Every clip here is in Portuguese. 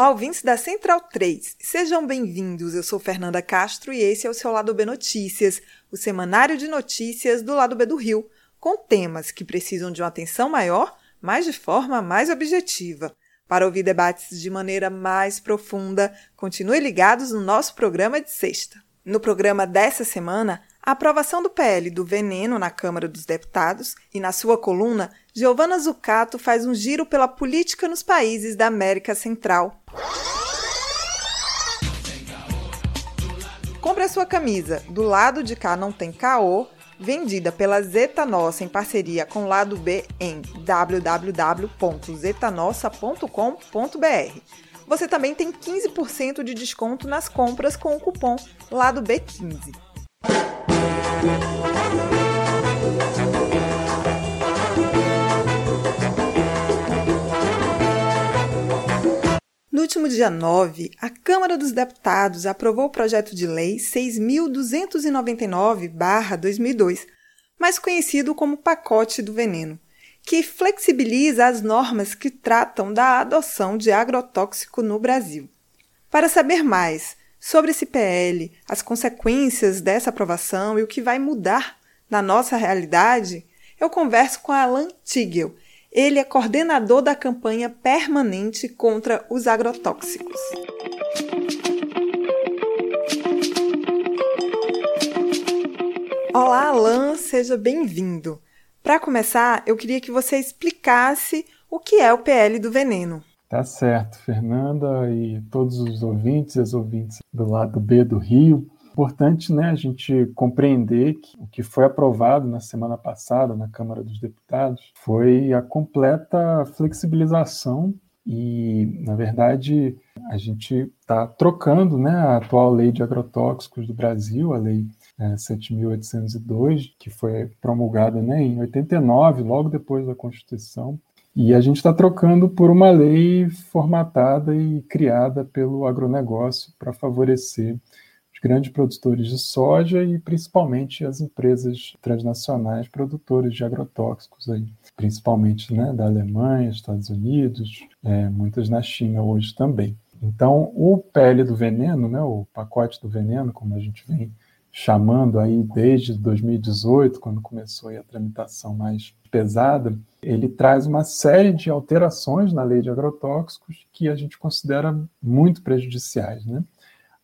Olá, ouvintes da Central 3. Sejam bem-vindos. Eu sou Fernanda Castro e esse é o seu Lado B Notícias, o semanário de notícias do Lado B do Rio, com temas que precisam de uma atenção maior, mas de forma mais objetiva. Para ouvir debates de maneira mais profunda, continue ligados no nosso programa de sexta. No programa dessa semana, a aprovação do PL do veneno na Câmara dos Deputados e na sua coluna, Giovana Zucato faz um giro pela política nos países da América Central. Compre a sua camisa Do Lado de Cá Não Tem Caô, vendida pela Zeta Nossa em parceria com Lado B em www.zetanossa.com.br. Você também tem 15% de desconto nas compras com o cupom Lado B15. No último dia 9, a Câmara dos Deputados aprovou o projeto de lei 6.299-2002, mais conhecido como Pacote do Veneno, que flexibiliza as normas que tratam da adoção de agrotóxico no Brasil. Para saber mais sobre esse PL, as consequências dessa aprovação e o que vai mudar na nossa realidade, eu converso com Alan Tigel. Ele é coordenador da campanha permanente contra os agrotóxicos. Olá, Alan, seja bem-vindo. Para começar, eu queria que você explicasse o que é o PL do veneno. Tá certo, Fernanda e todos os ouvintes as ouvintes do lado B do Rio. Importante né, a gente compreender que o que foi aprovado na semana passada na Câmara dos Deputados foi a completa flexibilização e, na verdade, a gente está trocando né, a atual lei de agrotóxicos do Brasil, a lei é, 7.802, que foi promulgada né, em 89, logo depois da Constituição, e a gente está trocando por uma lei formatada e criada pelo agronegócio para favorecer os grandes produtores de soja e principalmente as empresas transnacionais produtoras de agrotóxicos, aí, principalmente né, da Alemanha, Estados Unidos, é, muitas na China hoje também. Então, o PL do veneno, né, o pacote do veneno, como a gente vem chamando aí desde 2018, quando começou a tramitação mais pesada, ele traz uma série de alterações na lei de agrotóxicos que a gente considera muito prejudiciais. Né?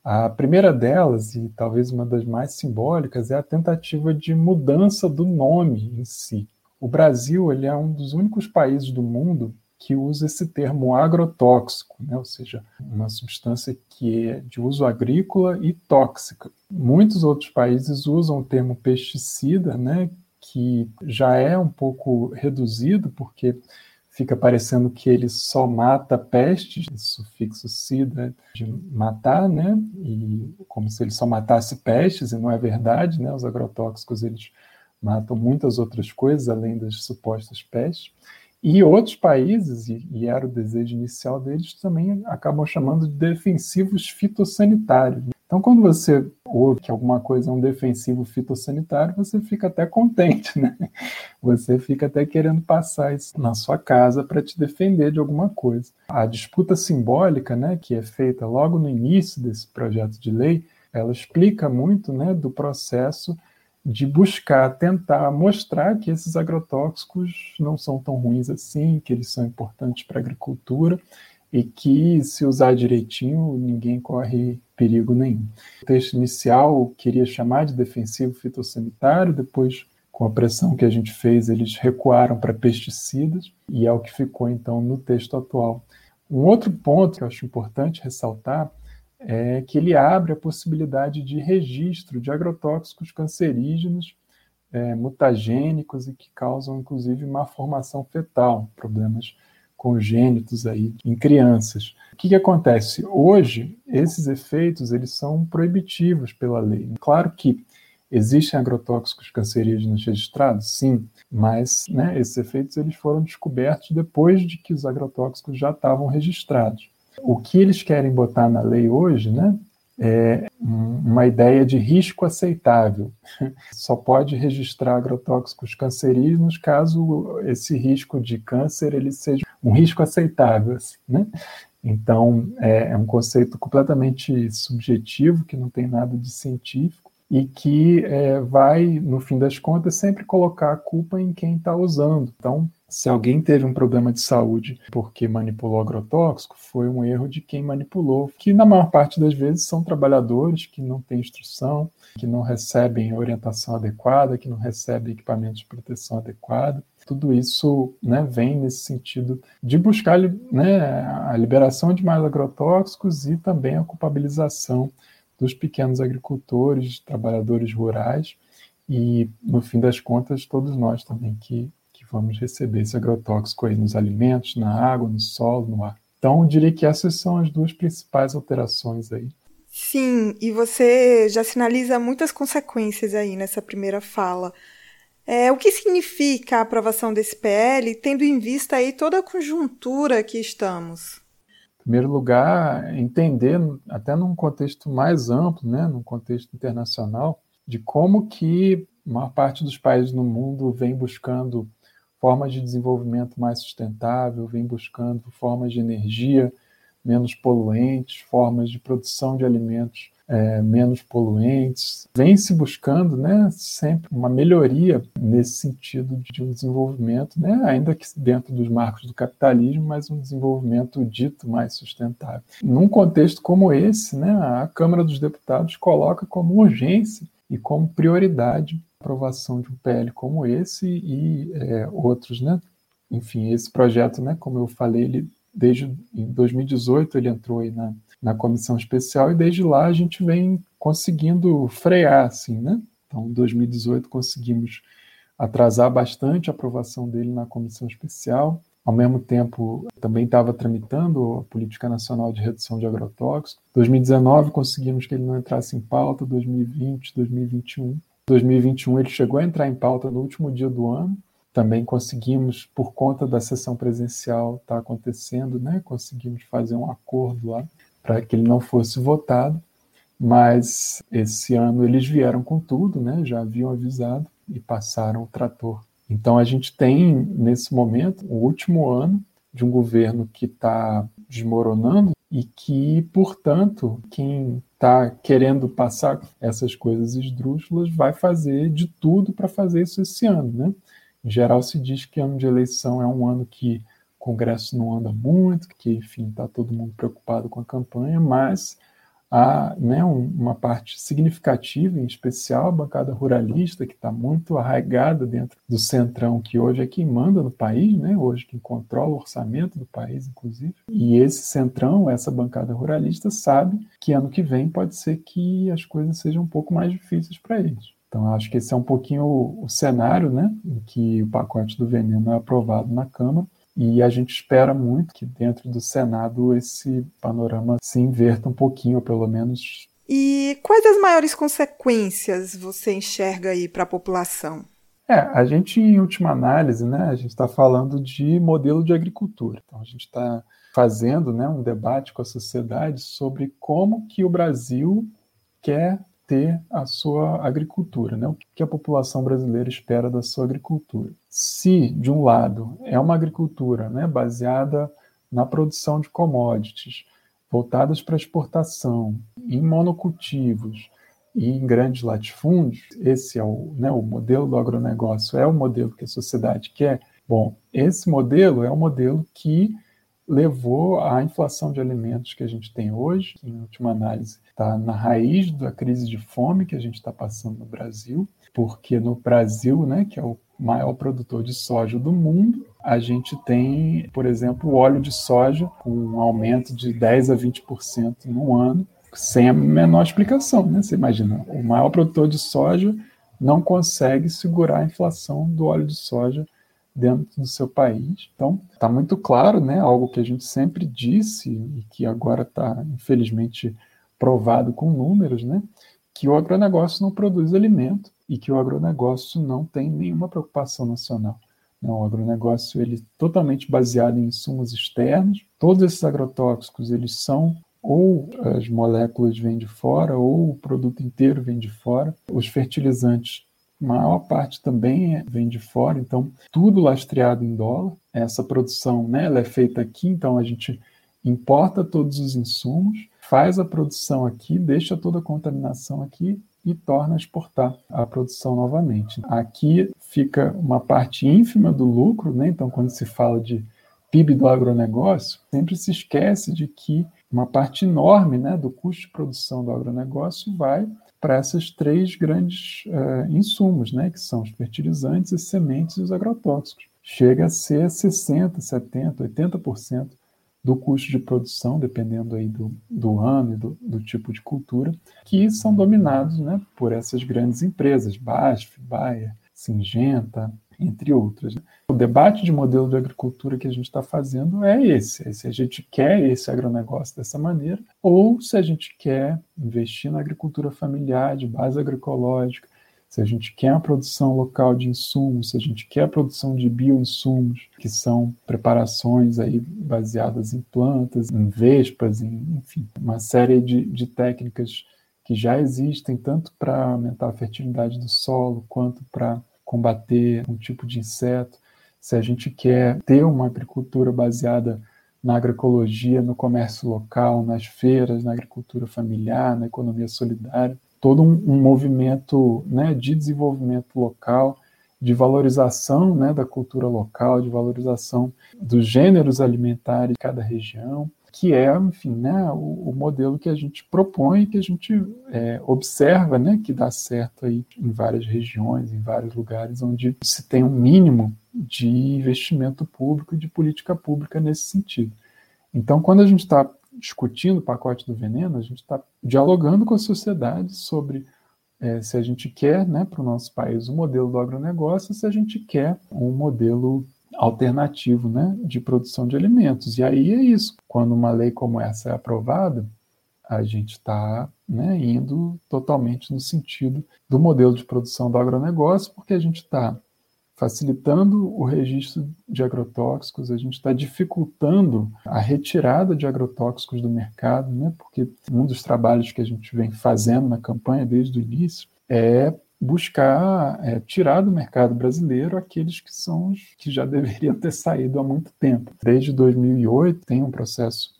A primeira delas, e talvez uma das mais simbólicas, é a tentativa de mudança do nome em si. O Brasil ele é um dos únicos países do mundo que usa esse termo agrotóxico, né? ou seja, uma substância que é de uso agrícola e tóxica. Muitos outros países usam o termo pesticida, né? Que já é um pouco reduzido, porque fica parecendo que ele só mata pestes, sufixo sida de matar, né? E como se ele só matasse pestes, e não é verdade, né? Os agrotóxicos eles matam muitas outras coisas além das supostas pestes. E outros países, e, e, era o desejo inicial deles, também acabam chamando de defensivos fitossanitários. Então, quando você ouve que alguma coisa é um defensivo fitossanitário, você fica até contente, né? Você fica até querendo passar isso na sua casa para te defender de alguma coisa. A disputa simbólica, né, que é feita logo no início desse projeto de lei, ela explica muito, né, do processo de buscar tentar mostrar que esses agrotóxicos não são tão ruins assim, que eles são importantes para a agricultura e que, se usar direitinho, ninguém corre perigo nenhum. O texto inicial queria chamar de defensivo fitossanitário, depois, com a pressão que a gente fez, eles recuaram para pesticidas, e é o que ficou então no texto atual. Um outro ponto que eu acho importante ressaltar é que ele abre a possibilidade de registro de agrotóxicos cancerígenos, é, mutagênicos e que causam, inclusive, má formação fetal, problemas congênitos aí em crianças. O que, que acontece? Hoje, esses efeitos eles são proibitivos pela lei. Claro que existem agrotóxicos cancerígenos registrados, sim, mas né, esses efeitos eles foram descobertos depois de que os agrotóxicos já estavam registrados. O que eles querem botar na lei hoje, né, é uma ideia de risco aceitável. Só pode registrar agrotóxicos cancerígenos caso esse risco de câncer ele seja um risco aceitável. Assim, né? Então, é, é um conceito completamente subjetivo, que não tem nada de científico, e que é, vai, no fim das contas, sempre colocar a culpa em quem está usando. Então, se alguém teve um problema de saúde porque manipulou agrotóxico, foi um erro de quem manipulou, que na maior parte das vezes são trabalhadores que não têm instrução, que não recebem orientação adequada, que não recebem equipamentos de proteção adequado. Tudo isso né, vem nesse sentido de buscar né, a liberação de mais agrotóxicos e também a culpabilização dos pequenos agricultores, trabalhadores rurais e, no fim das contas, todos nós também que vamos receber esse agrotóxico aí nos alimentos, na água, no solo, no ar. Então, eu diria que essas são as duas principais alterações aí. Sim, e você já sinaliza muitas consequências aí nessa primeira fala. É, o que significa a aprovação desse PL, tendo em vista aí toda a conjuntura que estamos? Em primeiro lugar, entender, até num contexto mais amplo, né, num contexto internacional, de como que a maior parte dos países no mundo vem buscando formas de desenvolvimento mais sustentável, vem buscando formas de energia menos poluentes, formas de produção de alimentos é, menos poluentes. Vem se buscando né, sempre uma melhoria nesse sentido de um desenvolvimento, né, ainda que dentro dos marcos do capitalismo, mas um desenvolvimento dito mais sustentável. Num contexto como esse, né, a Câmara dos Deputados coloca como urgência e como prioridade aprovação de um PL como esse e é, outros, né? Enfim, esse projeto, né, como eu falei, ele desde em 2018 ele entrou aí na, na comissão especial e desde lá a gente vem conseguindo frear, assim, né? Então, em 2018 conseguimos atrasar bastante a aprovação dele na comissão especial. Ao mesmo tempo, também estava tramitando a Política Nacional de Redução de Agrotóxicos. 2019 conseguimos que ele não entrasse em pauta, 2020, 2021 2021 ele chegou a entrar em pauta no último dia do ano. Também conseguimos, por conta da sessão presencial estar tá acontecendo, né, conseguimos fazer um acordo lá para que ele não fosse votado. Mas esse ano eles vieram com tudo, né, já haviam avisado e passaram o trator. Então a gente tem, nesse momento, o último ano de um governo que está desmoronando e que, portanto, quem está querendo passar essas coisas esdrúxulas vai fazer de tudo para fazer isso esse ano. Né? Em geral, se diz que ano de eleição é um ano que o Congresso não anda muito, que, enfim, está todo mundo preocupado com a campanha, mas há né, uma parte significativa, em especial a bancada ruralista, que está muito arraigada dentro do centrão, que hoje é quem manda no país, né, hoje quem controla o orçamento do país, inclusive. E esse centrão, essa bancada ruralista, sabe que ano que vem pode ser que as coisas sejam um pouco mais difíceis para eles. Então, acho que esse é um pouquinho o, o cenário né, em que o pacote do veneno é aprovado na Câmara e a gente espera muito que dentro do Senado esse panorama se inverta um pouquinho, ou pelo menos. E quais as maiores consequências você enxerga aí para a população? É, a gente, em última análise, né, a gente está falando de modelo de agricultura. Então, a gente está fazendo né, um debate com a sociedade sobre como que o Brasil quer ter a sua agricultura, né? o que a população brasileira espera da sua agricultura. Se, de um lado, é uma agricultura né, baseada na produção de commodities, voltadas para exportação, em monocultivos e em grandes latifúndios, esse é o, né, o modelo do agronegócio, é o modelo que a sociedade quer. Bom, esse modelo é o modelo que levou à inflação de alimentos que a gente tem hoje, que, em última análise, está na raiz da crise de fome que a gente está passando no Brasil, porque no Brasil, né, que é o maior produtor de soja do mundo, a gente tem, por exemplo, o óleo de soja com um aumento de 10 a 20% no ano, sem a menor explicação. Né? Você imagina, o maior produtor de soja não consegue segurar a inflação do óleo de soja dentro do seu país. Então, está muito claro, né, algo que a gente sempre disse e que agora está, infelizmente, provado com números, né, que o agronegócio não produz alimento e que o agronegócio não tem nenhuma preocupação nacional. O agronegócio ele é totalmente baseado em insumos externos. Todos esses agrotóxicos eles são ou as moléculas vêm de fora ou o produto inteiro vem de fora. Os fertilizantes maior parte também é, vem de fora, então tudo lastreado em dólar. Essa produção, né, ela é feita aqui, então a gente importa todos os insumos, faz a produção aqui, deixa toda a contaminação aqui e torna a exportar a produção novamente. Aqui fica uma parte ínfima do lucro, né? Então quando se fala de PIB do agronegócio, sempre se esquece de que uma parte enorme, né, do custo de produção do agronegócio vai para esses três grandes uh, insumos, né, que são os fertilizantes, as sementes e os agrotóxicos. Chega a ser 60%, 70%, 80% do custo de produção, dependendo aí do, do ano e do, do, tipo de cultura, que são dominados né, por essas grandes empresas, BASF, Bayer, Singenta, entre outras. Né? O debate de modelo de agricultura que a gente está fazendo é esse: é se a gente quer esse agronegócio dessa maneira, ou se a gente quer investir na agricultura familiar, de base agroecológica, se a gente quer a produção local de insumos, se a gente quer a produção de bioinsumos, que são preparações aí baseadas em plantas, em vespas, em, enfim, uma série de, de técnicas que já existem tanto para aumentar a fertilidade do solo quanto para combater um tipo de inseto, se a gente quer ter uma agricultura baseada na agroecologia, no comércio local, nas feiras, na agricultura familiar, na economia solidária, todo um, um movimento né, de desenvolvimento local, de valorização né, da cultura local, de valorização dos gêneros alimentares de cada região, que é, enfim, né, o, o, modelo que a gente propõe, que a gente é, observa, né, que dá certo aí em várias regiões, em vários lugares onde se tem um mínimo de investimento público e de política pública nesse sentido. Então, quando a gente está discutindo o pacote do veneno, a gente está dialogando com a sociedade sobre é, se a gente quer né, para o nosso país o um modelo do agronegócio, se a gente quer um modelo alternativo né, de produção de alimentos. E aí é isso. Quando uma lei como essa é aprovada, a gente está né, indo totalmente no sentido do modelo de produção do agronegócio, porque a gente está facilitando o registro de agrotóxicos, a gente está dificultando a retirada de agrotóxicos do mercado, né, porque um dos trabalhos que a gente vem fazendo na campanha desde o início é buscar é, tirar do mercado brasileiro aqueles que são os que já deveriam ter saído há muito tempo. Desde 2008 tem um processo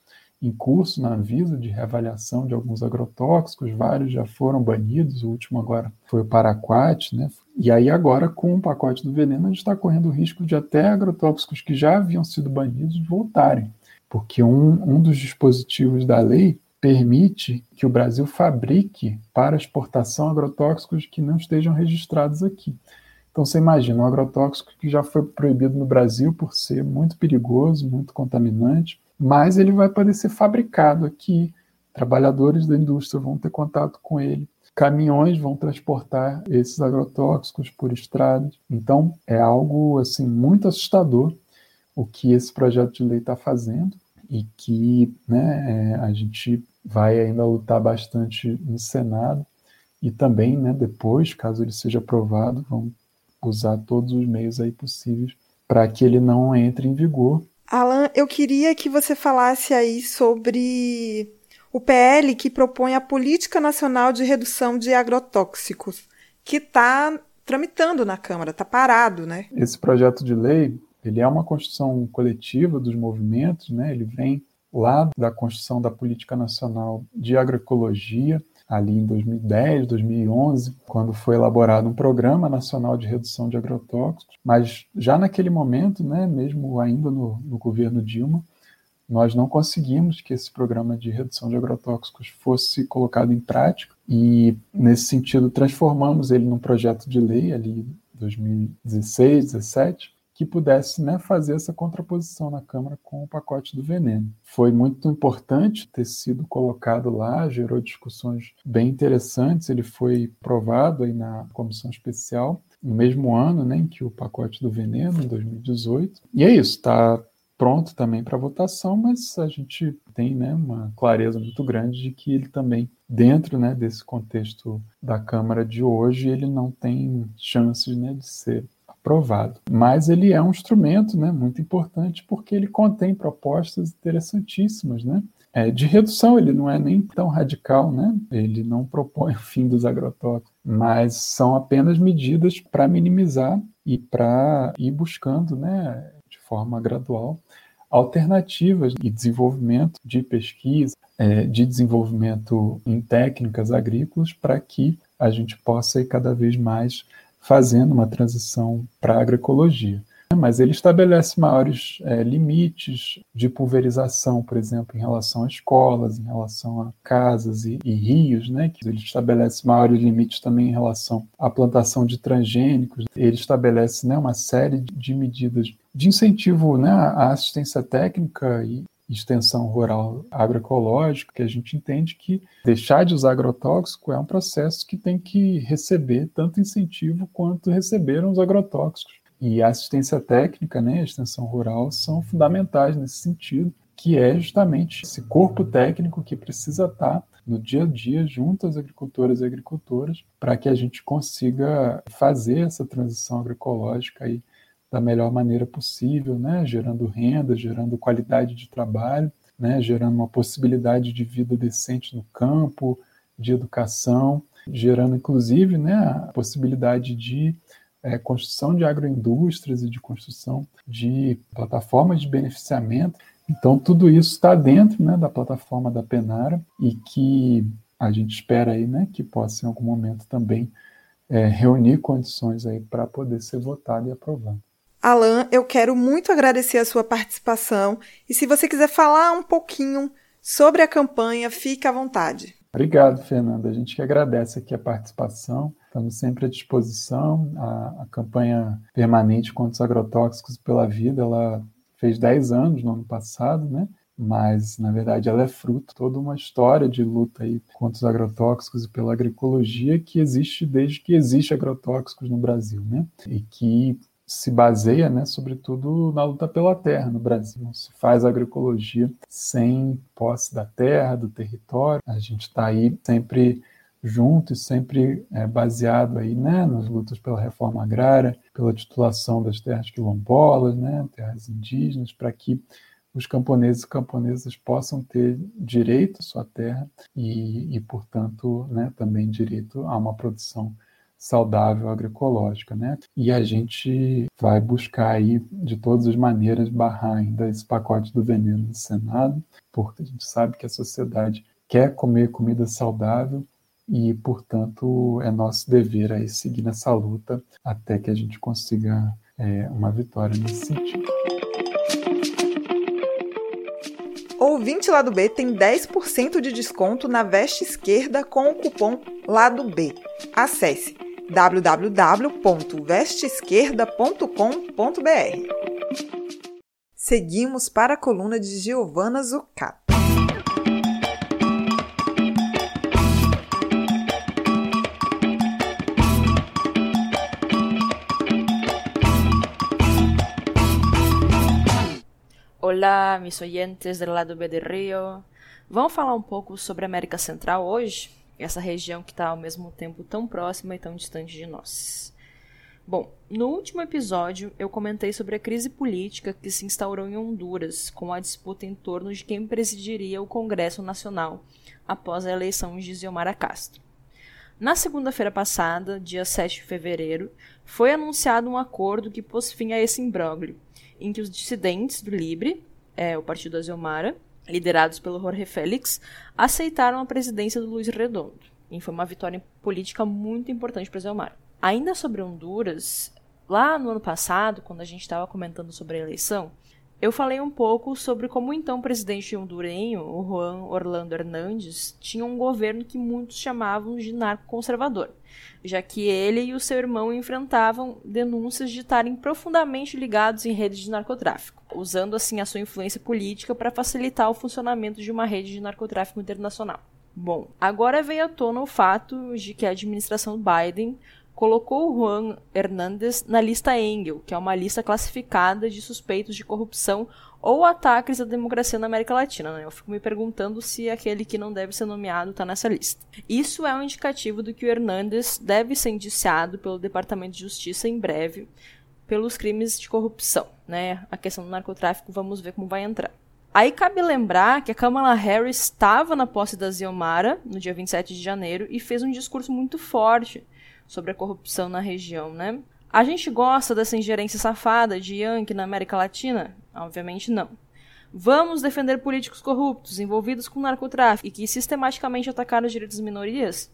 em curso na Anvisa de reavaliação de alguns agrotóxicos, vários já foram banidos, o último agora foi o paraquat, né? E aí agora com o pacote do veneno a gente está correndo o risco de até agrotóxicos que já haviam sido banidos voltarem, porque um, um dos dispositivos da lei permite que o Brasil fabrique para exportação agrotóxicos que não estejam registrados aqui. Então você imagina um agrotóxico que já foi proibido no Brasil por ser muito perigoso, muito contaminante, mas ele vai poder ser fabricado aqui. Trabalhadores da indústria vão ter contato com ele, caminhões vão transportar esses agrotóxicos por estradas. Então é algo assim muito assustador o que esse projeto de lei está fazendo e que né, é, a gente vai ainda lutar bastante no Senado e também, né, depois, caso ele seja aprovado, vão usar todos os meios aí possíveis para que ele não entre em vigor. Alan, eu queria que você falasse aí sobre o PL que propõe a Política Nacional de Redução de Agrotóxicos, que está tramitando na Câmara, está parado, né? Esse projeto de lei ele é uma construção coletiva dos movimentos, né? ele vem lá da construção da Política Nacional de Agroecologia, ali em 2010, 2011, quando foi elaborado um Programa Nacional de Redução de Agrotóxicos, mas já naquele momento, né, mesmo ainda no, no governo Dilma, nós não conseguimos que esse programa de redução de agrotóxicos fosse colocado em prática. E, nesse sentido, transformamos ele num projeto de lei ali em 2016, 2017, que pudesse né, fazer essa contraposição na Câmara com o pacote do veneno. Foi muito importante ter sido colocado lá, gerou discussões bem interessantes, ele foi aprovado aí na comissão especial no mesmo ano né, em que o pacote do veneno, em 2018. E é isso, está pronto também para votação, mas a gente tem né, uma clareza muito grande de que ele também, dentro né, desse contexto da Câmara de hoje, ele não tem chances né, de ser aprovado. Mas ele é um instrumento né, muito importante porque ele contém propostas interessantíssimas, né? É, de redução, ele não é nem tão radical, né? ele não propõe o fim dos agrotóxicos, mas são apenas medidas para minimizar e para ir buscando, né, de forma gradual, alternativas e desenvolvimento de pesquisa, é, de desenvolvimento em técnicas agrícolas, para que a gente possa ir cada vez mais fazendo uma transição para a agroecologia. Mas ele estabelece maiores é, limites de pulverização, por exemplo, em relação a escolas, em relação a casas e, e rios, né? Ele estabelece maiores limites também em relação à plantação de transgênicos. Ele estabelece né, uma série de medidas de incentivo né, à assistência técnica e, extensão rural agroecológica, que a gente entende que deixar de usar agrotóxico é um processo que tem que receber tanto incentivo quanto receberam os agrotóxicos. E a assistência técnica, né, a extensão rural, são fundamentais nesse sentido, que é justamente esse corpo técnico que precisa estar no dia a dia junto às agricultoras e agricultoras para que a gente consiga fazer essa transição agroecológica aí da melhor maneira possível, né? gerando renda, gerando qualidade de trabalho, né? gerando uma possibilidade de vida decente no campo, de educação, gerando inclusive né, a possibilidade de é, construção de agroindústrias e de construção de plataformas de beneficiamento. Então, tudo isso está dentro né, da plataforma da Penara e que a gente espera aí, né, que possa em algum momento também é, reunir condições aí para poder ser votado e aprovado. Alan, eu quero muito agradecer a sua participação e se você quiser falar um pouquinho sobre a campanha, fique à vontade. Obrigado, Fernanda. A gente que agradece aqui a participação. Estamos sempre à disposição. A, a campanha permanente contra os agrotóxicos pela vida, ela fez 10 anos no ano passado, né? mas na verdade ela é fruto de toda uma história de luta aí contra os agrotóxicos e pela agroecologia que existe desde que existe agrotóxicos no Brasil, né? E que se baseia, né, sobretudo na luta pela terra no Brasil. Não se faz agroecologia sem posse da terra, do território. A gente está aí sempre junto e sempre é, baseado aí, né, nas lutas pela reforma agrária, pela titulação das terras quilombolas, né, terras indígenas, para que os camponeses e camponesas possam ter direito à sua terra e, e portanto, né, também direito a uma produção saudável agroecológica, né? E a gente vai buscar aí de todas as maneiras barrar ainda esse pacote do veneno no Senado, porque a gente sabe que a sociedade quer comer comida saudável e, portanto, é nosso dever aí seguir nessa luta até que a gente consiga é, uma vitória nesse sentido. Ouvinte Lado B tem 10% de desconto na veste esquerda com o cupom Lado B. Acesse www.vesteesquerda.com.br. Seguimos para a coluna de Giovana Zucato. Olá, meus oyentes do lado B de Rio. Vamos falar um pouco sobre a América Central hoje? Essa região que está ao mesmo tempo tão próxima e tão distante de nós. Bom, no último episódio eu comentei sobre a crise política que se instaurou em Honduras, com a disputa em torno de quem presidiria o Congresso Nacional após a eleição de Xiomara Castro. Na segunda-feira passada, dia 7 de fevereiro, foi anunciado um acordo que pôs fim a esse imbróglio, em que os dissidentes do Libre, é, o partido da Xiomara, liderados pelo Jorge Félix, aceitaram a presidência do Luiz Redondo. E foi uma vitória política muito importante para Zelmar. Ainda sobre Honduras, lá no ano passado, quando a gente estava comentando sobre a eleição, eu falei um pouco sobre como então o presidente hondurenho, o Juan Orlando Hernandes, tinha um governo que muitos chamavam de narco-conservador, já que ele e o seu irmão enfrentavam denúncias de estarem profundamente ligados em redes de narcotráfico, usando assim a sua influência política para facilitar o funcionamento de uma rede de narcotráfico internacional. Bom, agora veio à tona o fato de que a administração Biden colocou Juan Hernández na lista Engel, que é uma lista classificada de suspeitos de corrupção ou ataques à democracia na América Latina. Né? Eu fico me perguntando se aquele que não deve ser nomeado está nessa lista. Isso é um indicativo do que o Hernández deve ser indiciado pelo Departamento de Justiça em breve pelos crimes de corrupção. Né? A questão do narcotráfico, vamos ver como vai entrar. Aí cabe lembrar que a Kamala Harris estava na posse da Ziomara no dia 27 de janeiro e fez um discurso muito forte sobre a corrupção na região, né? A gente gosta dessa ingerência safada de Yankee na América Latina? Obviamente não. Vamos defender políticos corruptos envolvidos com narcotráfico e que sistematicamente atacaram os direitos das minorias?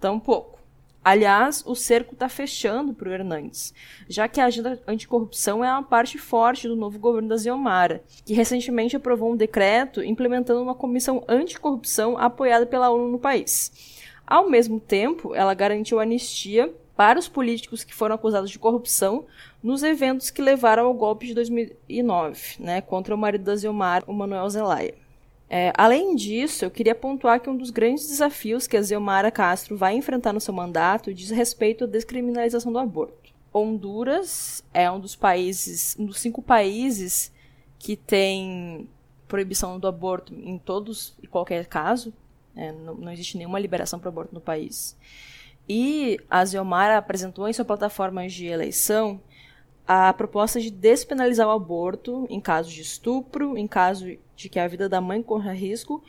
Tampouco. Aliás, o cerco está fechando para o Hernandes, já que a agenda anticorrupção é uma parte forte do novo governo da Ziomara, que recentemente aprovou um decreto implementando uma comissão anticorrupção apoiada pela ONU no país. Ao mesmo tempo, ela garantiu anistia para os políticos que foram acusados de corrupção nos eventos que levaram ao golpe de 2009, né, contra o marido da Zilmar, o Manuel Zelaya. É, além disso, eu queria pontuar que um dos grandes desafios que a Zilmara Castro vai enfrentar no seu mandato diz respeito à descriminalização do aborto. Honduras é um dos países, um dos cinco países que tem proibição do aborto em todos e qualquer caso, é, não, não, existe nenhuma liberação para aborto no país. E a Ziomara apresentou em sua plataforma de eleição a proposta de despenalizar o aborto em caso de estupro, em caso de que a vida da mãe corra risco,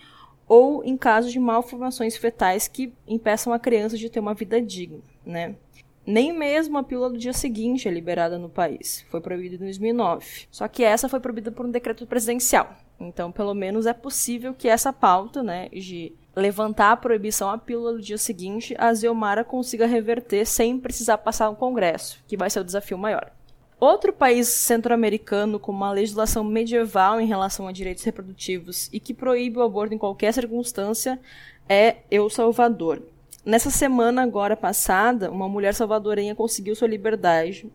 ou em caso de malformações fetais que impeçam a criança de ter uma vida digna, né? Nem mesmo a pílula do dia seguinte é liberada no país. Foi proibida em 2009. Só que essa foi proibida por um decreto presidencial. Então, pelo menos é possível que essa pauta, né, de levantar a proibição à pílula do dia seguinte, a Ziomara consiga reverter sem precisar passar no Congresso, que vai ser o desafio maior. Outro país centro-americano com uma legislação medieval em relação a direitos reprodutivos e que proíbe o aborto em qualquer circunstância é El Salvador. Nessa semana agora passada, uma mulher salvadorenha conseguiu sua liberdade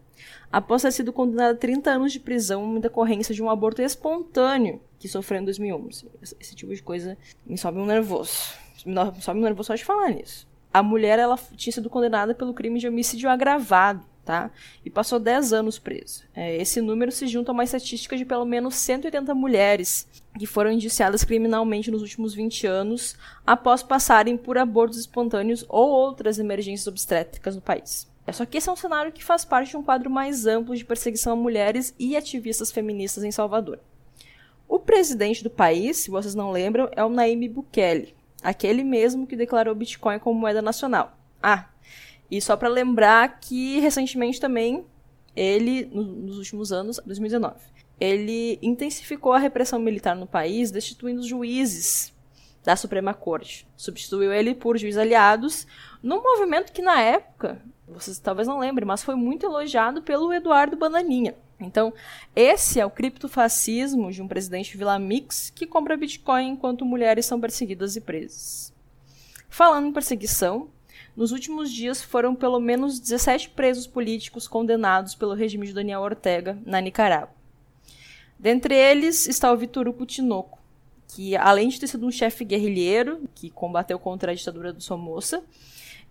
após ter sido condenada a 30 anos de prisão em decorrência de um aborto espontâneo que sofreu em 2011. Esse tipo de coisa me sobe um nervoso. Me sobe um nervoso só de falar nisso. A mulher ela tinha sido condenada pelo crime de homicídio agravado, tá? E passou 10 anos presa. É, esse número se junta a uma estatística de pelo menos 180 mulheres que foram indiciadas criminalmente nos últimos 20 anos após passarem por abortos espontâneos ou outras emergências obstétricas no país. É só que esse é um cenário que faz parte de um quadro mais amplo de perseguição a mulheres e ativistas feministas em Salvador. O presidente do país, se vocês não lembram, é o Naime Bukele, aquele mesmo que declarou Bitcoin como moeda nacional. Ah, e só para lembrar que recentemente também ele, nos últimos anos, 2019, ele intensificou a repressão militar no país, destituindo os juízes da Suprema Corte. Substituiu ele por juízes aliados, num movimento que na época vocês talvez não lembrem, mas foi muito elogiado pelo Eduardo Bananinha. Então, esse é o criptofascismo de um presidente Vila Mix que compra Bitcoin enquanto mulheres são perseguidas e presas. Falando em perseguição, nos últimos dias foram pelo menos 17 presos políticos condenados pelo regime de Daniel Ortega na Nicarágua. Dentre eles está o Vitor Hugo Tinoco, que além de ter sido um chefe guerrilheiro que combateu contra a ditadura do Somoza,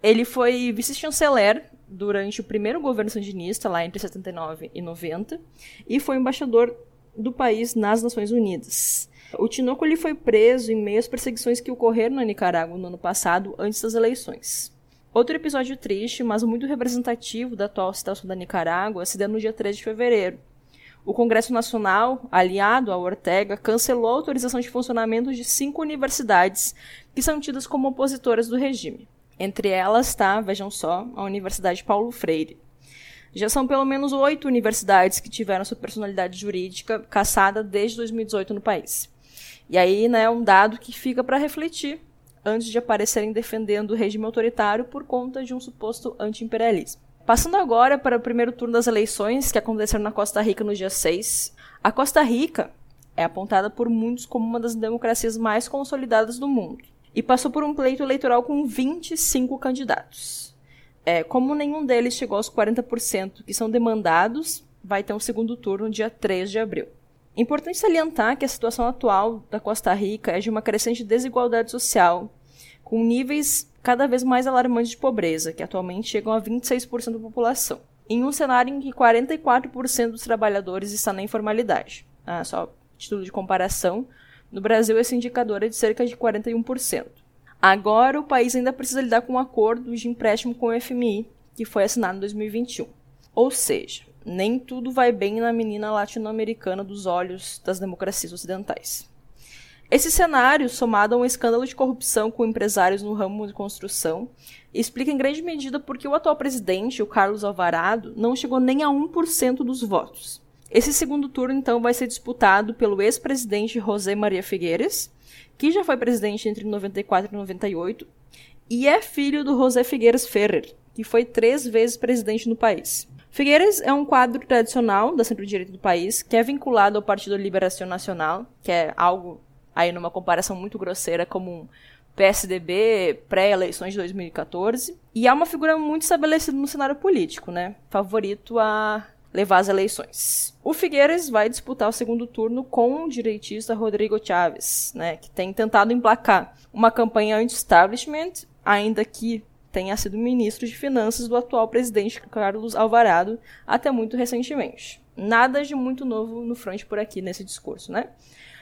ele foi vice-chanceler durante o primeiro governo sandinista, lá entre 79 e 90, e foi embaixador do país nas Nações Unidas. O Tinoco ele foi preso em meio às perseguições que ocorreram na Nicarágua no ano passado, antes das eleições. Outro episódio triste, mas muito representativo da atual situação da Nicarágua, se deu no dia 3 de fevereiro. O Congresso Nacional, aliado a Ortega, cancelou a autorização de funcionamento de cinco universidades que são tidas como opositoras do regime. Entre elas está, vejam só, a Universidade Paulo Freire. Já são pelo menos oito universidades que tiveram sua personalidade jurídica cassada desde 2018 no país. E aí, né, é um dado que fica para refletir antes de aparecerem defendendo o regime autoritário por conta de um suposto anti-imperialismo. Passando agora para o primeiro turno das eleições, que aconteceram na Costa Rica no dia 6, A Costa Rica é apontada por muitos como uma das democracias mais consolidadas do mundo e passou por um pleito eleitoral com 25 candidatos. É, como nenhum deles chegou aos 40% que são demandados, vai ter um segundo turno dia 3 de abril. Importante salientar que a situação atual da Costa Rica é de uma crescente desigualdade social, com níveis cada vez mais alarmantes de pobreza, que atualmente chegam a 26% da população, em um cenário em que 44% dos trabalhadores estão na informalidade. Ah, só título de comparação, no Brasil esse indicador é de cerca de 41%. Agora o país ainda precisa lidar com um acordo de empréstimo com o FMI, que foi assinado em 2021. Ou seja, nem tudo vai bem na menina latino-americana dos olhos das democracias ocidentais. Esse cenário, somado a um escândalo de corrupção com empresários no ramo de construção, explica em grande medida por que o atual presidente, o Carlos Alvarado, não chegou nem a 1% dos votos. Esse segundo turno, então, vai ser disputado pelo ex-presidente José Maria Figueiras, que já foi presidente entre 94 e 98, e é filho do José Figueiras Ferrer, que foi três vezes presidente no país. Figueiras é um quadro tradicional da centro-direita do país, que é vinculado ao Partido Liberação Nacional, que é algo aí numa comparação muito grosseira como um PSDB pré-eleições de 2014, e é uma figura muito estabelecida no cenário político, né? Favorito a levar as eleições. O Figueiras vai disputar o segundo turno com o direitista Rodrigo Chaves, né, que tem tentado emplacar uma campanha anti-establishment, ainda que tenha sido ministro de Finanças do atual presidente Carlos Alvarado até muito recentemente. Nada de muito novo no front por aqui nesse discurso, né?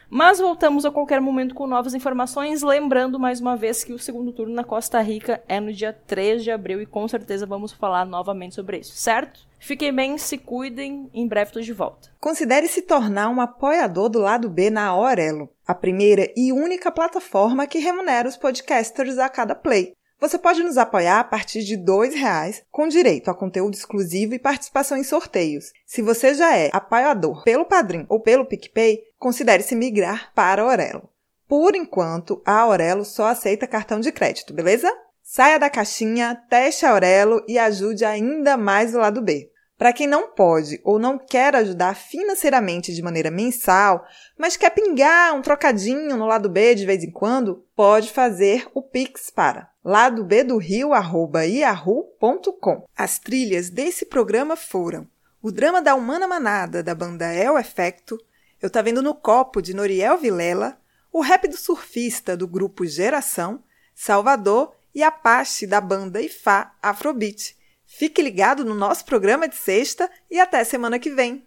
Mas voltamos a qualquer momento com novas informações, lembrando mais uma vez que o segundo turno na Costa Rica é no dia 3 de abril e com certeza vamos falar novamente sobre isso, certo? Fiquem bem, se cuidem, em breve estou de volta. Considere se tornar um apoiador do lado B na Aurelo, a primeira e única plataforma que remunera os podcasters a cada play. Você pode nos apoiar a partir de R$ reais, com direito a conteúdo exclusivo e participação em sorteios. Se você já é apoiador pelo Padrim ou pelo PicPay, considere se migrar para a Aurelo. Por enquanto, a Aurelo só aceita cartão de crédito, beleza? Saia da caixinha, teste a Aurelo e ajude ainda mais o lado B. Para quem não pode ou não quer ajudar financeiramente de maneira mensal, mas quer pingar um trocadinho no lado B de vez em quando, pode fazer o Pix para lado B do Rio, arroba. As trilhas desse programa foram o drama da Humana Manada, da banda El Efecto, Eu Tá Vendo no Copo, de Noriel Vilela, o rap do surfista, do grupo Geração, Salvador e Apache, da banda Ifá Afrobeat. Fique ligado no nosso programa de sexta e até semana que vem.